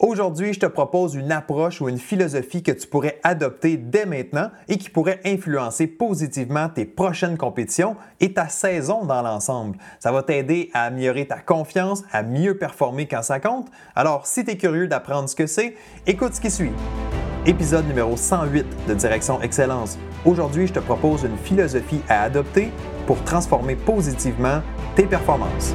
Aujourd'hui, je te propose une approche ou une philosophie que tu pourrais adopter dès maintenant et qui pourrait influencer positivement tes prochaines compétitions et ta saison dans l'ensemble. Ça va t'aider à améliorer ta confiance, à mieux performer quand ça compte. Alors, si tu es curieux d'apprendre ce que c'est, écoute ce qui suit. Épisode numéro 108 de Direction Excellence. Aujourd'hui, je te propose une philosophie à adopter pour transformer positivement tes performances.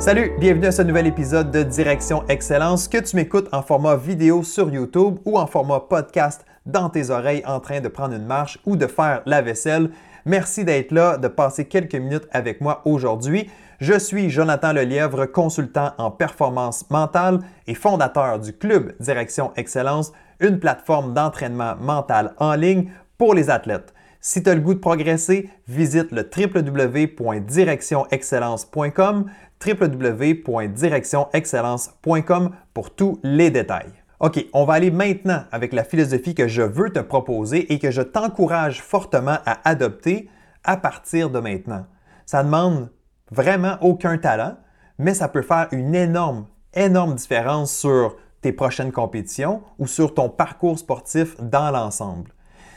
Salut, bienvenue à ce nouvel épisode de Direction Excellence, que tu m'écoutes en format vidéo sur YouTube ou en format podcast dans tes oreilles en train de prendre une marche ou de faire la vaisselle. Merci d'être là, de passer quelques minutes avec moi aujourd'hui. Je suis Jonathan Lelièvre, consultant en performance mentale et fondateur du Club Direction Excellence, une plateforme d'entraînement mental en ligne pour les athlètes. Si tu as le goût de progresser, visite le www.directionexcellence.com www.directionexcellence.com pour tous les détails. OK, on va aller maintenant avec la philosophie que je veux te proposer et que je t'encourage fortement à adopter à partir de maintenant. Ça demande vraiment aucun talent, mais ça peut faire une énorme, énorme différence sur tes prochaines compétitions ou sur ton parcours sportif dans l'ensemble.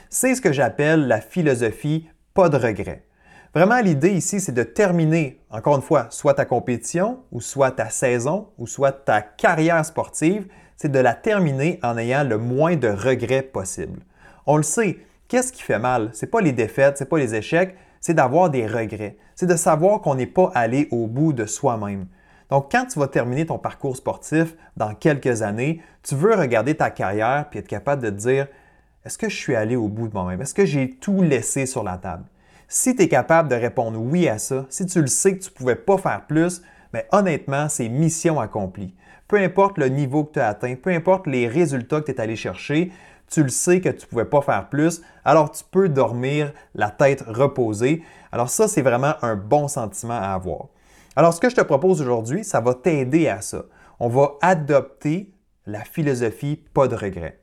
C'est ce que j'appelle la philosophie pas de regret. Vraiment, l'idée ici, c'est de terminer, encore une fois, soit ta compétition, ou soit ta saison, ou soit ta carrière sportive, c'est de la terminer en ayant le moins de regrets possible. On le sait, qu'est-ce qui fait mal? Ce n'est pas les défaites, ce n'est pas les échecs, c'est d'avoir des regrets. C'est de savoir qu'on n'est pas allé au bout de soi-même. Donc, quand tu vas terminer ton parcours sportif dans quelques années, tu veux regarder ta carrière puis être capable de te dire est-ce que je suis allé au bout de moi-même? Est-ce que j'ai tout laissé sur la table? Si tu es capable de répondre oui à ça, si tu le sais que tu ne pouvais pas faire plus, bien, honnêtement, c'est mission accomplie. Peu importe le niveau que tu as atteint, peu importe les résultats que tu es allé chercher, tu le sais que tu ne pouvais pas faire plus, alors tu peux dormir la tête reposée. Alors ça, c'est vraiment un bon sentiment à avoir. Alors ce que je te propose aujourd'hui, ça va t'aider à ça. On va adopter la philosophie pas de regret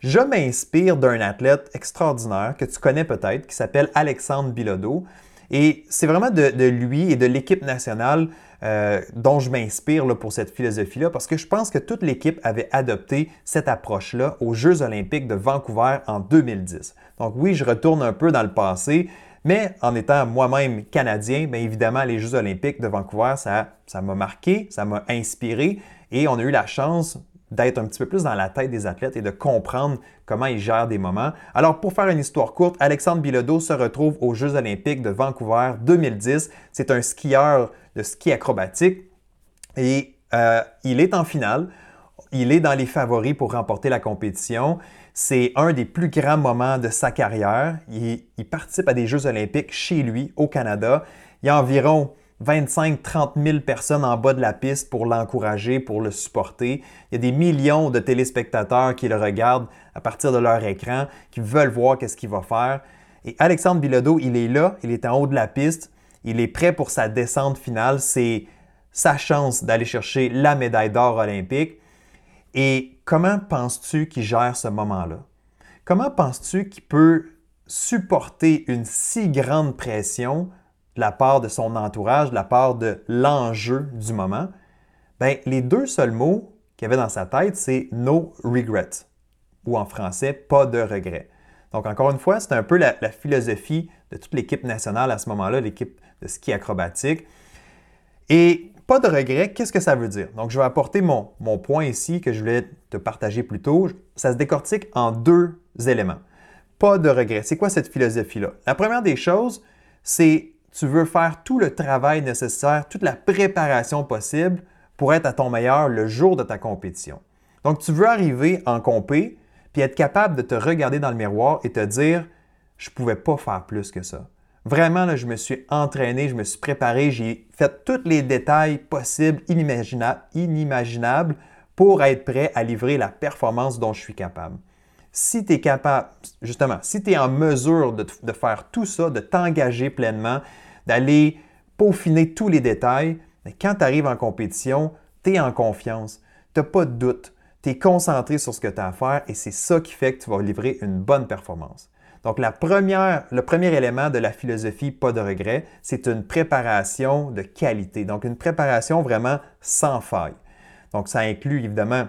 je m'inspire d'un athlète extraordinaire que tu connais peut-être, qui s'appelle Alexandre Bilodeau. Et c'est vraiment de, lui et de l'équipe nationale euh, dont je m'inspire pour cette philosophie-là, parce que je pense que toute l'équipe avait adopté cette approche-là aux Jeux olympiques de Vancouver en 2010. Donc oui, je retourne un peu dans le passé, mais en étant moi-même canadien, bien évidemment, les Jeux olympiques de Vancouver, ça m'a marqué, ça m'a inspiré, et on a eu la chance d'être un petit peu plus dans la tête des athlètes et de comprendre comment ils gèrent des moments. Alors, pour faire une histoire courte, Alexandre Bilodeau se retrouve aux Jeux olympiques de Vancouver 2010. C'est un skieur de ski acrobatique et euh, il est en finale. Il est dans les favoris pour remporter la compétition. C'est un des plus grands moments de sa carrière. Il, il participe à des Jeux olympiques chez lui, au Canada. Il y a environ 25-30 000 personnes en bas de la piste pour l'encourager, pour le supporter. Il y a des millions de téléspectateurs qui le regardent à partir de leur écran, qui veulent voir qu'est-ce qu'il va faire. Et Alexandre Bilodeau, il est là, il est en haut de la piste, il est prêt pour sa descente finale. C'est sa chance d'aller chercher la médaille d'or olympique. Et comment penses-tu qu'il gère ce moment-là? Comment penses-tu qu'il peut supporter une si grande pression la part de son entourage, de la part de l'enjeu du moment, ben, les deux seuls mots qu'il avait dans sa tête, c'est no regret, ou en français, pas de regret. Donc, encore une fois, c'est un peu la, philosophie de toute l'équipe nationale à ce moment-là, l'équipe de ski acrobatique. Et pas de regret, qu'est-ce que ça veut dire? Donc, je vais apporter mon, mon point ici que je voulais te partager plus tôt. Ça se décortique en deux éléments. Pas de regret. C'est quoi cette philosophie-là? La première des choses, c'est tu veux faire tout le travail nécessaire, toute la préparation possible pour être à ton meilleur le jour de ta compétition. Donc, tu veux arriver en compé, puis être capable de te regarder dans le miroir et te dire, je ne pouvais pas faire plus que ça. Vraiment, là, je me suis entraîné, je me suis préparé, j'ai fait tous les détails possibles, inimaginables, inimaginables pour être prêt à livrer la performance dont je suis capable. Si tu es capable, justement, si tu es en mesure de, faire tout ça, de t'engager pleinement, d'aller peaufiner tous les détails, quand tu arrives en compétition, tu es en confiance, tu n'as pas de doute, tu es concentré sur ce que tu as à faire et c'est ça qui fait que tu vas livrer une bonne performance. Donc, le premier élément de la philosophie pas de regret, c'est une préparation de qualité. Donc, une préparation vraiment sans faille. Donc, ça inclut évidemment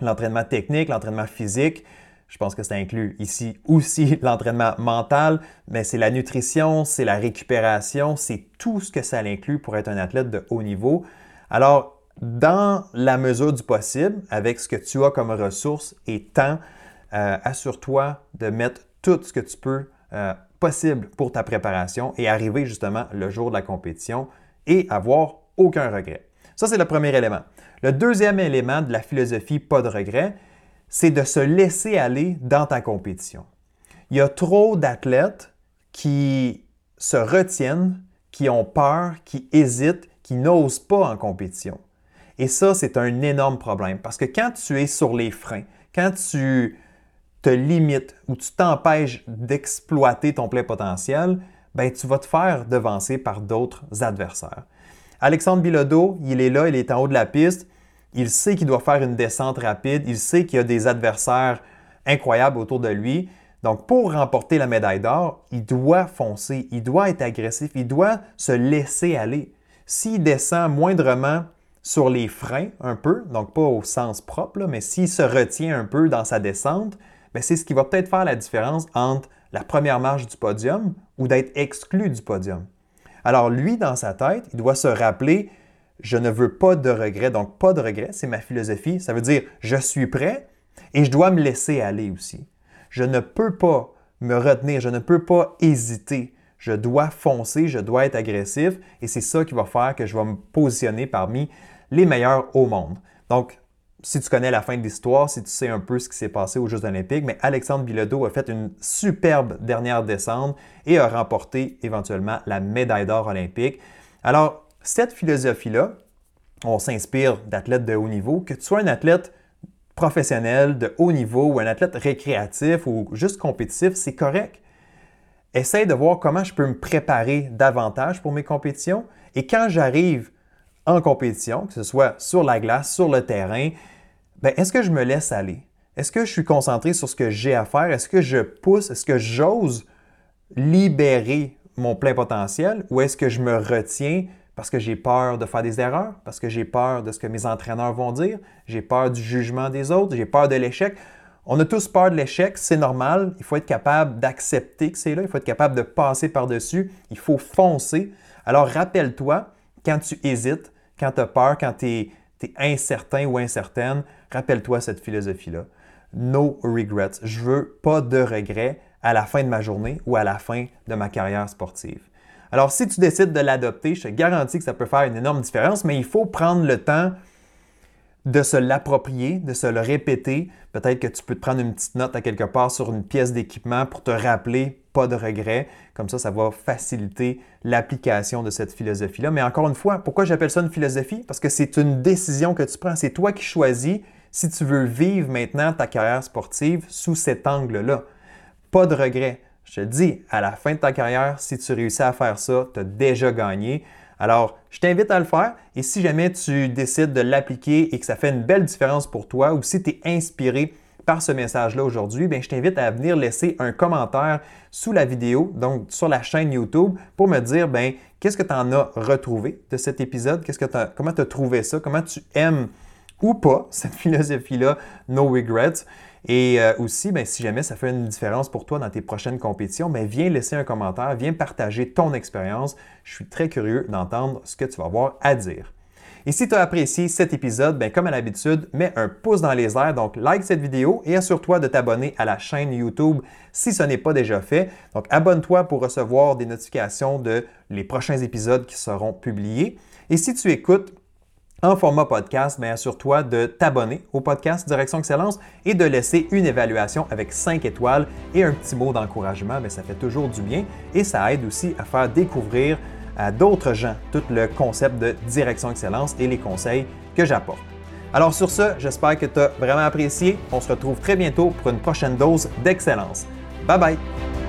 l'entraînement technique, l'entraînement physique. Je pense que ça inclut ici aussi l'entraînement mental, mais c'est la nutrition, c'est la récupération, c'est tout ce que ça inclut pour être un athlète de haut niveau. Alors, dans la mesure du possible, avec ce que tu as comme ressources et temps, euh, assure-toi de mettre tout ce que tu peux euh, possible pour ta préparation et arriver justement le jour de la compétition et avoir aucun regret. Ça, c'est le premier élément. Le deuxième élément de la philosophie pas de regret, c'est de se laisser aller dans ta compétition. Il y a trop d'athlètes qui se retiennent, qui ont peur, qui hésitent, qui n'osent pas en compétition. Et ça, c'est un énorme problème parce que quand tu es sur les freins, quand tu te limites ou tu t'empêches d'exploiter ton plein potentiel, ben, tu vas te faire devancer par d'autres adversaires. Alexandre Bilodeau, il est là, il est en haut de la piste, il sait qu'il doit faire une descente rapide, il sait qu'il y a des adversaires incroyables autour de lui. Donc, pour remporter la médaille d'or, il doit foncer, il doit être agressif, il doit se laisser aller. S'il descend moindrement sur les freins un peu, donc pas au sens propre, mais s'il se retient un peu dans sa descente, ben, c'est ce qui va peut-être faire la différence entre la première marche du podium ou d'être exclu du podium. Alors lui, dans sa tête, il doit se rappeler, je ne veux pas de regrets. Donc pas de regrets, c'est ma philosophie. Ça veut dire, je suis prêt et je dois me laisser aller aussi. Je ne peux pas me retenir, je ne peux pas hésiter. Je dois foncer, je dois être agressif et c'est ça qui va faire que je vais me positionner parmi les meilleurs au monde. Donc, si tu connais la fin de l'histoire, si tu sais un peu ce qui s'est passé aux Jeux olympiques, mais Alexandre Bilodeau a fait une superbe dernière descente et a remporté éventuellement la médaille d'or olympique. Alors, cette philosophie-là, on s'inspire d'athlètes de haut niveau, que tu sois un athlète professionnel de haut niveau ou un athlète récréatif ou juste compétitif, c'est correct. Essaye de voir comment je peux me préparer davantage pour mes compétitions et quand j'arrive en compétition, que ce soit sur la glace, sur le terrain, ben, est-ce que je me laisse aller? Est-ce que je suis concentré sur ce que j'ai à faire? Est-ce que je pousse? Est-ce que j'ose libérer mon plein potentiel? Ou est-ce que je me retiens parce que j'ai peur de faire des erreurs, parce que j'ai peur de ce que mes entraîneurs vont dire, j'ai peur du jugement des autres, j'ai peur de l'échec. On a tous peur de l'échec, c'est normal. Il faut être capable d'accepter que c'est là, il faut être capable de passer par-dessus, il faut foncer. Alors rappelle-toi, quand tu hésites, quand tu as peur, quand tu es, incertain ou incertaine, rappelle-toi cette philosophie-là. No regrets. Je veux pas de regrets à la fin de ma journée ou à la fin de ma carrière sportive. Alors, si tu décides de l'adopter, je te garantis que ça peut faire une énorme différence, mais il faut prendre le temps de se l'approprier, de se le répéter. Peut-être que tu peux te prendre une petite note à quelque part sur une pièce d'équipement pour te rappeler, pas de regret. Comme ça, ça va faciliter l'application de cette philosophie-là. Mais encore une fois, pourquoi j'appelle ça une philosophie? Parce que c'est une décision que tu prends. C'est toi qui choisis si tu veux vivre maintenant ta carrière sportive sous cet angle-là. Pas de regret. Je te dis, à la fin de ta carrière, si tu réussis à faire ça, tu as déjà gagné. Alors, je t'invite à le faire et si jamais tu décides de l'appliquer et que ça fait une belle différence pour toi ou si tu es inspiré par ce message-là aujourd'hui, ben, je t'invite à venir laisser un commentaire sous la vidéo, donc sur la chaîne YouTube, pour me dire ben, qu'est-ce que tu en as retrouvé de cet épisode, qu'est-ce que comment tu as trouvé ça, comment tu aimes ou pas cette philosophie-là, no regrets? Et euh, aussi, ben, si jamais ça fait une différence pour toi dans tes prochaines compétitions, ben, viens laisser un commentaire, viens partager ton expérience. Je suis très curieux d'entendre ce que tu vas avoir à dire. Et si tu as apprécié cet épisode, ben, comme à l'habitude, mets un pouce dans les airs, donc like cette vidéo et assure-toi de t'abonner à la chaîne YouTube si ce n'est pas déjà fait. Donc abonne-toi pour recevoir des notifications de les prochains épisodes qui seront publiés. Et si tu écoutes en format podcast, mais assure-toi de t'abonner au podcast Direction Excellence et de laisser une évaluation avec 5 étoiles et un petit mot d'encouragement. Mais ça fait toujours du bien et ça aide aussi à faire découvrir à d'autres gens tout le concept de Direction Excellence et les conseils que j'apporte. Alors sur ce, j'espère que tu as vraiment apprécié. On se retrouve très bientôt pour une prochaine dose d'excellence. Bye bye!